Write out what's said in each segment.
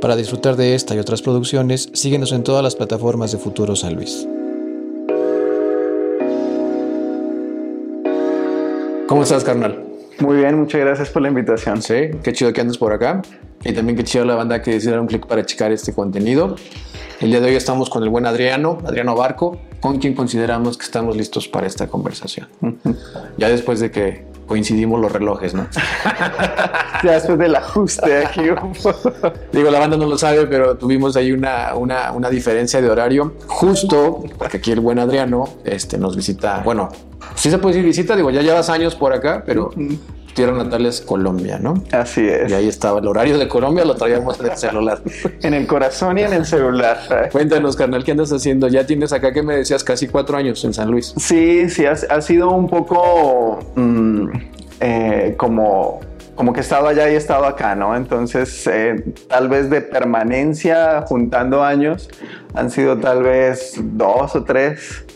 Para disfrutar de esta y otras producciones, síguenos en todas las plataformas de Futuro San Luis. ¿Cómo estás, carnal? Muy bien, muchas gracias por la invitación. Sí, qué chido que andes por acá. Y también qué chido la banda que decidió dar un clic para checar este contenido. El día de hoy estamos con el buen Adriano, Adriano Barco, con quien consideramos que estamos listos para esta conversación. ya después de que coincidimos los relojes, ¿no? ya después del ajuste aquí. Digo, la banda no lo sabe, pero tuvimos ahí una, una, una, diferencia de horario justo porque aquí el buen Adriano este, nos visita, bueno, sí se puede decir visita, digo, ya llevas años por acá, pero tierra natal es Colombia, ¿no? Así es. Y ahí estaba el horario de Colombia, lo traíamos en el celular. en el corazón y en el celular. Cuéntanos, carnal, ¿qué andas haciendo? Ya tienes acá que me decías casi cuatro años en San Luis. Sí, sí, ha, sido un poco mm, eh, como como que he estado allá y he estado acá, ¿no? Entonces, eh, tal vez de permanencia, juntando años, han sido tal vez dos o tres.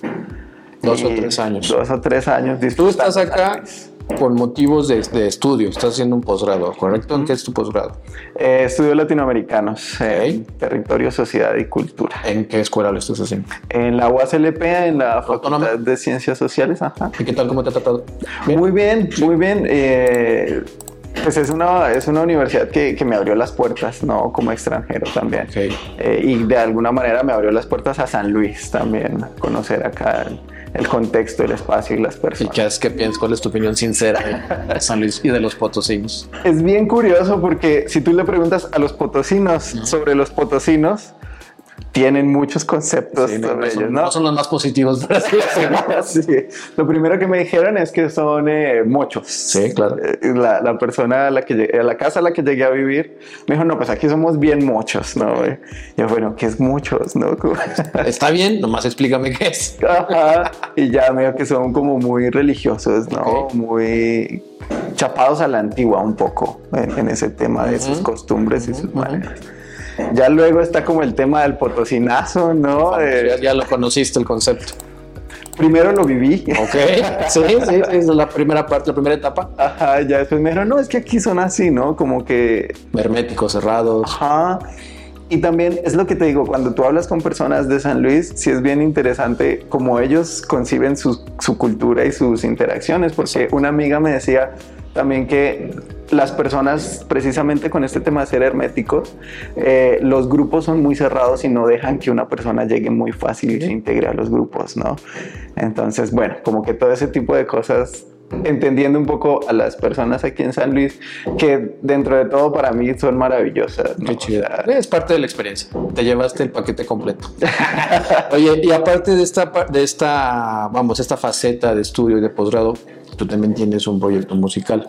Dos o tres años. Dos o tres años. Tú estás acá por motivos de, estudio, estás haciendo un posgrado, ¿correcto? ¿En qué es tu posgrado? Eh, estudio latinoamericanos, territorio, sociedad y cultura. ¿En qué escuela lo estás haciendo? En la UASLP, en la Facultad de Ciencias Sociales. Ajá. ¿Y qué tal? ¿Cómo te ha tratado? Muy bien, muy bien. Eh, pues es una, es una universidad que, que, me abrió las puertas, ¿no? Como extranjero también. Eh, y de alguna manera me abrió las puertas a San Luis también, conocer acá el contexto, el espacio y las personas. ¿Y qué, es, qué piensas? ¿Cuál es tu opinión sincera de San Luis y de los potosinos? Es bien curioso porque si tú le preguntas a los potosinos sobre los potosinos, tienen muchos conceptos sobre ellos, ¿no? son los más positivos, sí, Lo primero que me dijeron es que son eh, mochos. Sí, claro. Eh, la, la, persona a la, que llegué, a la casa a la que llegué a vivir me dijo, no, pues aquí somos bien mochos, ¿no? Yo, bueno, ¿qué es muchos, no? Está bien, nomás explícame qué es. Y ya me dijo que son como muy religiosos, ¿no? Muy chapados a la antigua un poco en, ese tema de sus costumbres y sus maneras. Ya luego está como el tema del potosinazo, ¿no? ya, lo conociste el concepto. Primero lo viví. Ok, sí, sí, es la primera parte, la primera etapa. Ajá, ya después me dijeron, no, es que aquí son así, ¿no? Como que... Herméticos, cerrados. Ajá. Y también es lo que te digo, cuando tú hablas con personas de San Luis, sí es bien interesante cómo ellos conciben su, su cultura y sus interacciones, porque una amiga me decía también que las personas, precisamente con este tema de ser herméticos, eh, los grupos son muy cerrados y no dejan que una persona llegue muy fácil y se integre a los grupos, ¿no? Entonces, bueno, como que todo ese tipo de cosas entendiendo un poco a las personas aquí en San Luis, que dentro de todo para mí son maravillosas. Qué chido. es parte de la experiencia. Te llevaste el paquete completo. Oye, y aparte de esta, de esta, vamos, esta faceta de estudio y de posgrado, tú también tienes un proyecto musical,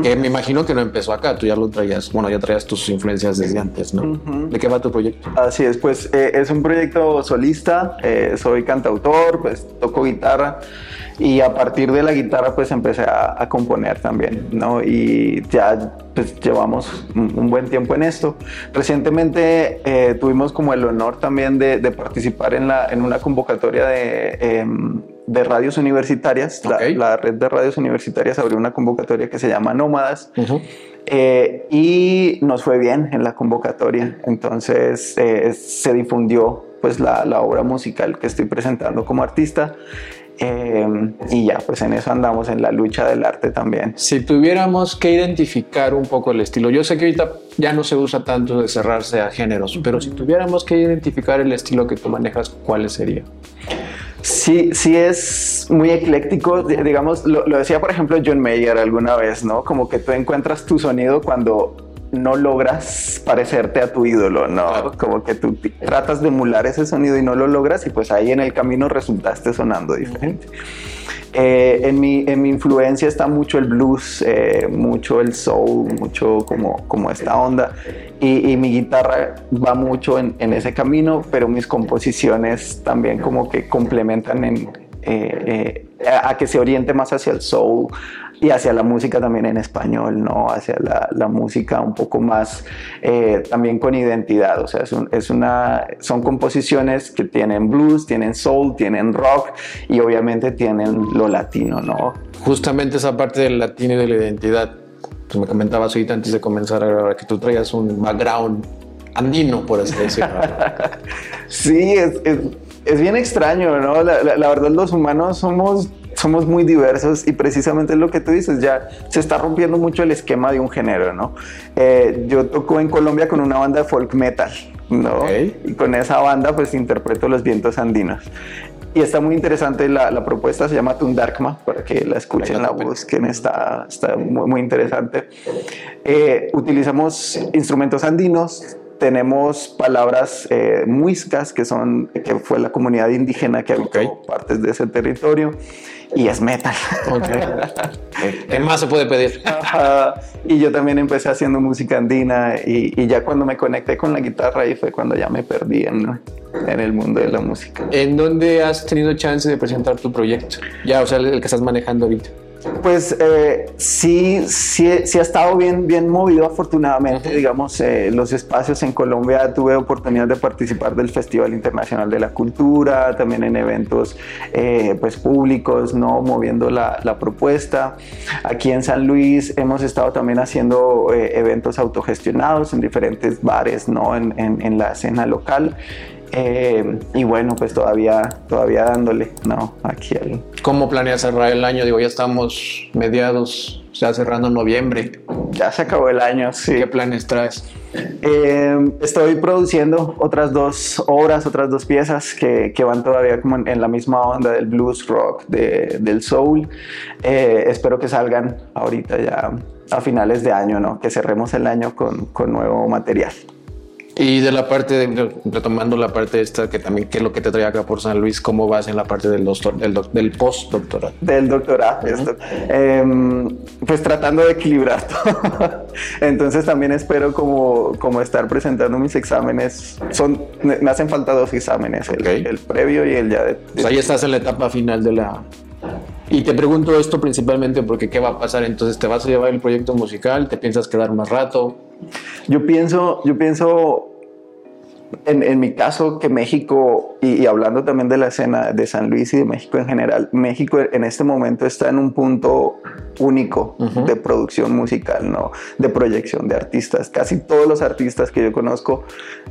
que me imagino que no empezó acá, tú ya lo traías, bueno, ya traías tus influencias desde antes, ¿no? ¿De qué va tu proyecto? Así es, pues eh, es un proyecto solista, eh, soy cantautor, pues toco guitarra y a partir de la guitarra pues empecé a, componer también, ¿no? Y ya pues llevamos un, buen tiempo en esto. Recientemente eh, tuvimos como el honor también de, participar en, la, en una convocatoria de... De radios universitarias. La, red de radios universitarias abrió una convocatoria que se llama Nómadas. Eh, y nos fue bien en la convocatoria. Entonces eh, se difundió pues la, la, obra musical que estoy presentando como artista. Eh, y ya, pues en eso andamos, en la lucha del arte también. Si tuviéramos que identificar un poco el estilo, yo sé que ahorita ya no se usa tanto de cerrarse a géneros, pero si tuviéramos que identificar el estilo que tú manejas, ¿cuál sería? Sí, sí es muy ecléctico, digamos, lo, decía por ejemplo John Mayer alguna vez, ¿no? Como que tú encuentras tu sonido cuando no logras parecerte a tu ídolo, ¿no? Como que tú tratas de emular ese sonido y no lo logras y pues ahí en el camino resultaste sonando diferente. Eh, en, mi, en mi influencia está mucho el blues, eh, mucho el soul, mucho como, como esta onda. Y, mi guitarra va mucho en, en, ese camino, pero mis composiciones también como que complementan en, eh, a que se oriente más hacia el soul, y hacia la música también en español, ¿no? Hacia la, la música un poco más eh, también con identidad, o sea, es, es, una, son composiciones que tienen blues, tienen soul, tienen rock y obviamente tienen lo latino, ¿no? Justamente esa parte del latino y de la identidad, tú me comentabas ahorita antes de comenzar a que tú traías un background andino, por así decirlo. sí, es, es, bien extraño, ¿no? La, la, verdad, los humanos somos somos muy diversos y precisamente lo que tú dices, ya se está rompiendo mucho el esquema de un género, ¿no? Eh, yo toco en Colombia con una banda de folk metal, ¿no? Y con esa banda pues interpreto los vientos andinos. Y está muy interesante la, la propuesta, se llama Tundarkma, para que la escuchen, la busquen, está, está muy, muy interesante. Eh, utilizamos instrumentos andinos, tenemos palabras eh, muiscas, que, son, que fue la comunidad indígena que habitó partes de ese territorio y es metal. ¿Qué más se puede pedir? Y yo también empecé haciendo música andina y, ya cuando me conecté con la guitarra ahí fue cuando ya me perdí en, en, el mundo de la música. ¿En dónde has tenido chance de presentar tu proyecto? Ya, o sea, el que estás manejando ahorita. Pues eh, sí, sí, sí, ha estado bien, bien movido afortunadamente, digamos, eh, los espacios en Colombia tuve oportunidad de participar del Festival Internacional de la Cultura, también en eventos eh, pues públicos, ¿no? Moviendo la, la, propuesta. Aquí en San Luis hemos estado también haciendo eventos autogestionados en diferentes bares, ¿no? En, en, en la escena local. Eh, y bueno, pues todavía, todavía dándole, ¿no? Aquí al... ¿Cómo planeas cerrar el año? Digo, ya estamos mediados, o sea, cerrando noviembre. Ya se acabó el año, sí. ¿Qué planes traes? Eh, estoy produciendo otras dos obras, otras dos piezas que, que van todavía como en, la misma onda del blues rock, de, del soul. Eh, espero que salgan ahorita ya a finales de año, ¿no? Que cerremos el año con, con nuevo material. Y de la parte, de, retomando la parte esta, que también, ¿qué es lo que te trae acá por San Luis? ¿Cómo vas en la parte del, doctor, del, del postdoctorado? Del doctorado, em, pues tratando de equilibrar todo. Entonces también espero como, como estar presentando mis exámenes. Son, me hacen falta dos exámenes, el, previo y el ya de... Pues ahí estás en la etapa final de la... Y te pregunto esto principalmente porque ¿qué va a pasar? Entonces, ¿te vas a llevar el proyecto musical? ¿Te piensas quedar más rato? Yo pienso, yo pienso en, mi caso que México, y, hablando también de la escena de San Luis y de México en general, México en este momento está en un punto único de producción musical, ¿no? De proyección de artistas. Casi todos los artistas que yo conozco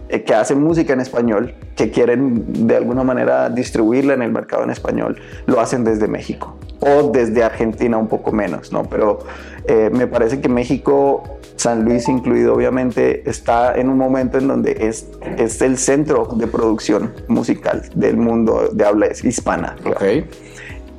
eh, que hacen música en español, que quieren de alguna manera distribuirla en el mercado en español, lo hacen desde México o desde Argentina un poco menos, ¿no? Pero eh, me parece que México San Luis incluido obviamente está en un momento en donde es, es el centro de producción musical del mundo de habla hispana. Okay.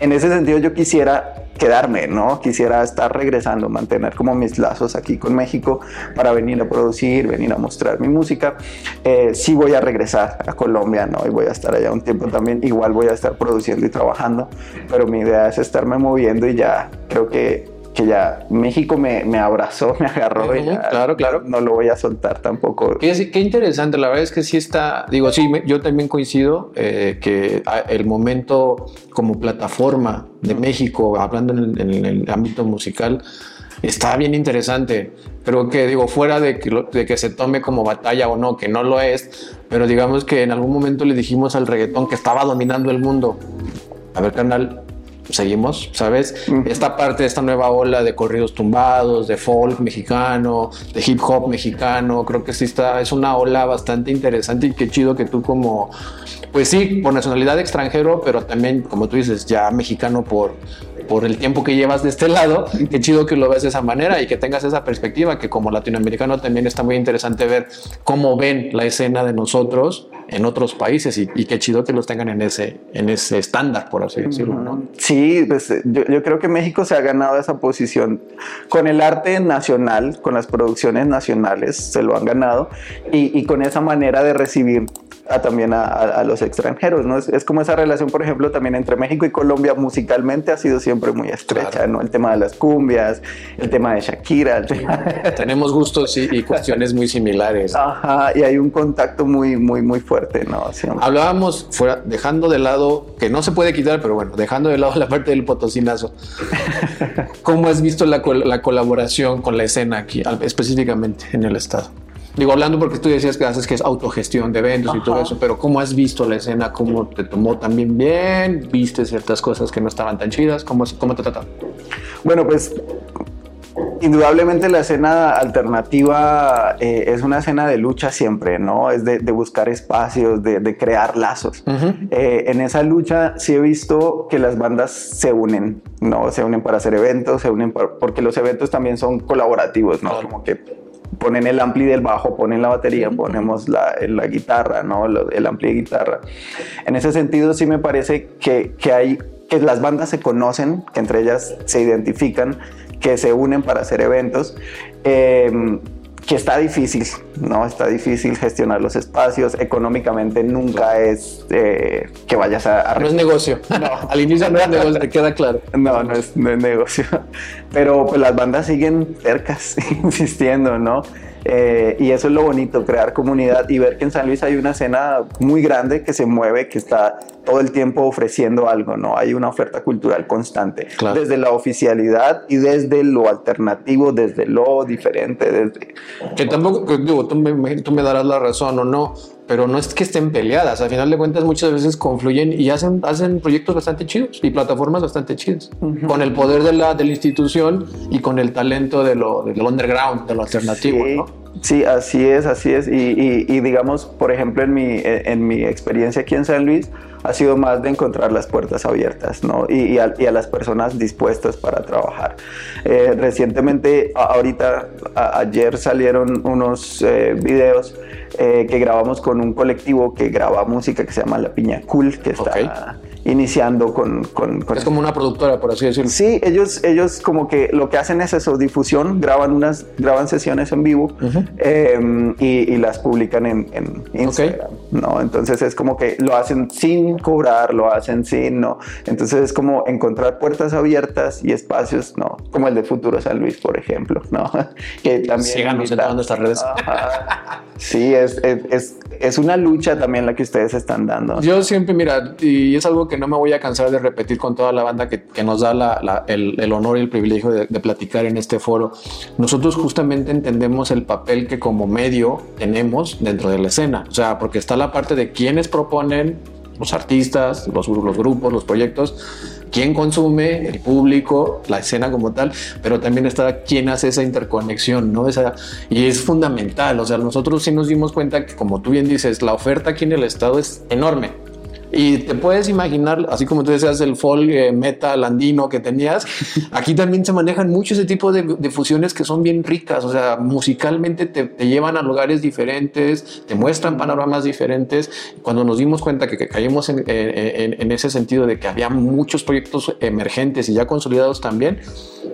En ese sentido yo quisiera quedarme, ¿no? Quisiera estar regresando, mantener como mis lazos aquí con México para venir a producir, venir a mostrar mi música. Eh, sí voy a regresar a Colombia, ¿no? Y voy a estar allá un tiempo también. Igual voy a estar produciendo y trabajando, pero mi idea es estarme moviendo y ya creo que que ya México me, me abrazó, me agarró y ya, claro, claro. no lo voy a soltar tampoco. Qué, qué interesante, la verdad es que sí está, digo, sí, yo también coincido eh, que el momento como plataforma de México, hablando en el, ámbito musical, está bien interesante. Pero que digo, fuera de que, de que se tome como batalla o no, que no lo es, pero digamos que en algún momento le dijimos al reggaetón que estaba dominando el mundo. A ver, canal, seguimos, ¿sabes? Esta parte esta nueva ola de corridos tumbados, de folk mexicano, de hip hop mexicano, creo que sí está, es una ola bastante interesante y qué chido que tú como, pues sí, por nacionalidad extranjero, pero también, como tú dices, ya mexicano por, por el tiempo que llevas de este lado, qué chido que lo ves de esa manera y que tengas esa perspectiva, que como latinoamericano también está muy interesante ver cómo ven la escena de nosotros en otros países y, qué chido que los tengan en ese, en ese estándar, por así decirlo. ¿no? Sí, pues yo, yo, creo que México se ha ganado esa posición con el arte nacional, con las producciones nacionales, se lo han ganado y, y con esa manera de recibir a, también a, los extranjeros, ¿no? Es, como esa relación, por ejemplo, también entre México y Colombia musicalmente ha sido siempre muy estrecha, ¿no? El tema de las cumbias, el tema de Shakira. Tenemos gustos y, cuestiones muy similares. Ajá, y hay un contacto muy, muy, muy fuerte, ¿no? Hablábamos, fuera, dejando de lado, que no se puede quitar, pero bueno, dejando de lado la parte del potosinazo. ¿Cómo has visto la, la colaboración con la escena aquí, específicamente en el estado? Digo, hablando porque tú decías que haces que es autogestión de eventos y todo eso, pero ¿cómo has visto la escena? ¿Cómo te tomó también bien? ¿Viste ciertas cosas que no estaban tan chidas? ¿Cómo, cómo te trataron? Bueno, pues Indudablemente la escena alternativa eh, es una escena de lucha siempre, ¿no? Es de, buscar espacios, de, crear lazos. Eh, en esa lucha sí he visto que las bandas se unen, ¿no? Se unen para hacer eventos, se unen porque los eventos también son colaborativos, ¿no? Como que ponen el ampli del bajo, ponen la batería, ponemos la, la guitarra, ¿no? El ampli de guitarra. En ese sentido sí me parece que, que hay que las bandas se conocen, que entre ellas se identifican, que se unen para hacer eventos. Em, que está difícil, ¿no? Está difícil gestionar los espacios. Económicamente nunca es eh, que vayas a, No es negocio. No. Al inicio no es negocio, te queda claro. No, no es, no es negocio. Pero pues las bandas siguen cercas, insistiendo, ¿no? Eh, y eso es lo bonito, crear comunidad y ver que en San Luis hay una escena muy grande que se mueve, que está todo el tiempo ofreciendo algo, ¿no? Hay una oferta cultural constante, desde la oficialidad y desde lo alternativo, desde lo diferente, desde... Que tampoco, digo, tú me, tú me darás la razón o no, pero no es que estén peleadas, al final de cuentas muchas veces confluyen y hacen, hacen proyectos bastante chidos y plataformas bastante chidas, con el poder de la, de la institución y con el talento de lo, del underground, de lo alternativo, sí. ¿no? Sí, así es, así es. Y, y, digamos, por ejemplo, en mi, en mi experiencia aquí en San Luis, ha sido más de encontrar las puertas abiertas, ¿no? Y, a, las personas dispuestas para trabajar. Eh, recientemente, ahorita, ayer salieron unos eh, videos eh, que grabamos con un colectivo que graba música que se llama La Piña Cool, que está iniciando con, con, Es como una productora, por así decirlo. Sí, ellos, ellos como que lo que hacen es eso, difusión, graban unas, graban sesiones en vivo em, y, las publican en, en Instagram, ¿no? Entonces es como que lo hacen sin cobrar, lo hacen sin, ¿no? Entonces es como encontrar puertas abiertas y espacios, ¿no? Como el de Futuro San Luis, por ejemplo, ¿no? que también... Síganos en todas nuestras redes. Sí, es, es, es una lucha también la que ustedes están dando. Yo siempre, mira, y es algo que no me voy a cansar de repetir con toda la banda que, que nos da la, el, el, honor y el privilegio de, de, platicar en este foro. Nosotros justamente entendemos el papel que como medio tenemos dentro de la escena. O sea, porque está la parte de quienes proponen, los artistas, los, los grupos, los proyectos, quién consume, el público, la escena como tal, pero también está quién hace esa interconexión, ¿no? Esa, y es fundamental, o sea, nosotros sí nos dimos cuenta que, como tú bien dices, la oferta aquí en el estado es enorme. Y te puedes imaginar, así como tú decías, el folk eh, metal andino que tenías, aquí también se manejan mucho ese tipo de, fusiones que son bien ricas, o sea, musicalmente te, llevan a lugares diferentes, te muestran panoramas diferentes. Cuando nos dimos cuenta que, caímos en, en, ese sentido de que había muchos proyectos emergentes y ya consolidados también,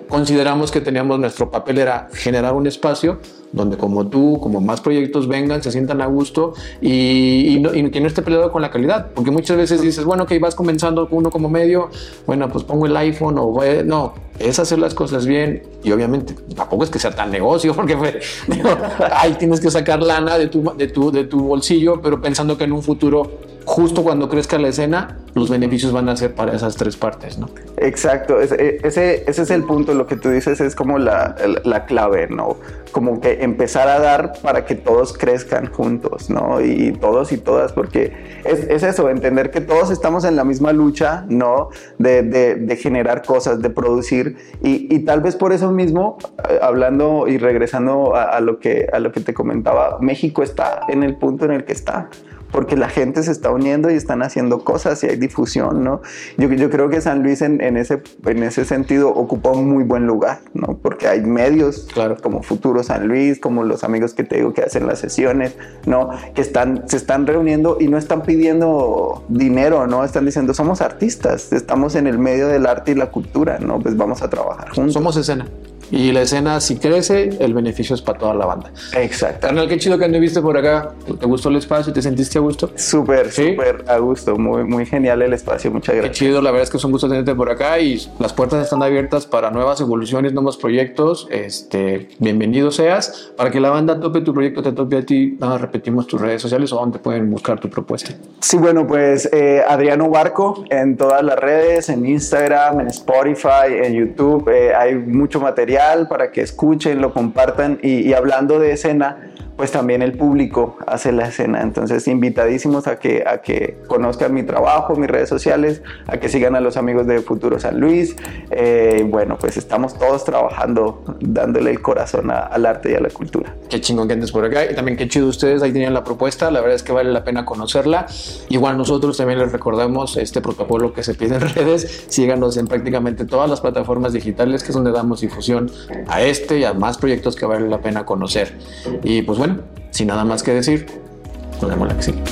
consideramos que teníamos nuestro papel era generar un espacio donde como tú, como más proyectos vengan, se sientan a gusto y, y, no, y que no esté peleado con la calidad, porque muchas veces dices, bueno, que vas comenzando uno como medio, bueno, pues pongo el iPhone o no, es hacer las cosas bien y obviamente tampoco es que sea tan negocio porque fue, ahí tienes que sacar lana de tu, de, tu, de tu bolsillo, pero pensando que en un futuro, justo cuando crezca la escena, los beneficios van a ser para esas tres partes, ¿no? Exacto, ese, ese, ese es el punto, lo que tú dices es como la, la, clave, ¿no? Como que empezar a dar para que todos crezcan juntos, ¿no? Y todos y todas, porque es, es eso, entender que todos estamos en la misma lucha, ¿no? De, de, generar cosas, de producir, y, y, tal vez por eso mismo, eh, hablando y regresando a, lo que, a lo que te comentaba, México está en el punto en el que está porque la gente se está uniendo y están haciendo cosas y hay difusión, ¿no? Yo, yo creo que San Luis en, en, ese, en ese sentido ocupa un muy buen lugar, ¿no? Porque hay medios claro. como Futuro San Luis, como los amigos que te digo que hacen las sesiones, ¿no? Que están, se están reuniendo y no están pidiendo dinero, ¿no? Están diciendo, somos artistas, estamos en el medio del arte y la cultura, ¿no? Pues vamos a trabajar juntos. Somos escena. Y la escena, si crece, el beneficio es para toda la banda. Exacto. Carnal, qué chido que anduviste por acá. ¿Te gustó el espacio? ¿Te sentiste a gusto? Súper, ¿Sí? súper a gusto. Muy, muy genial el espacio. Muchas gracias. Qué chido. La verdad es que es un gusto tenerte por acá y las puertas están abiertas para nuevas evoluciones, nuevos proyectos. Este, bienvenido seas. Para que la banda tope tu proyecto, te tope a ti, nada, repetimos tus redes sociales o donde pueden buscar tu propuesta. Sí, bueno, pues eh, Adriano Barco en todas las redes, en Instagram, en Spotify, en YouTube. Eh, hay mucho material para que escuchen, lo compartan y, hablando de escena, pues también el público hace la escena. Entonces, invitadísimos a que, a que conozcan mi trabajo, mis redes sociales, a que sigan a los amigos de Futuro San Luis. Eh, bueno, pues estamos todos trabajando, dándole el corazón al arte y a la cultura. Qué chingón que andes por acá y también qué chido ustedes ahí tenían la propuesta. La verdad es que vale la pena conocerla. Igual nosotros también les recordamos este protocolo que se pide en redes. Síganos en prácticamente todas las plataformas digitales, que es donde damos difusión a este y a más proyectos que vale la pena conocer. Y pues sin nada más que decir, nos vemos la que sigue.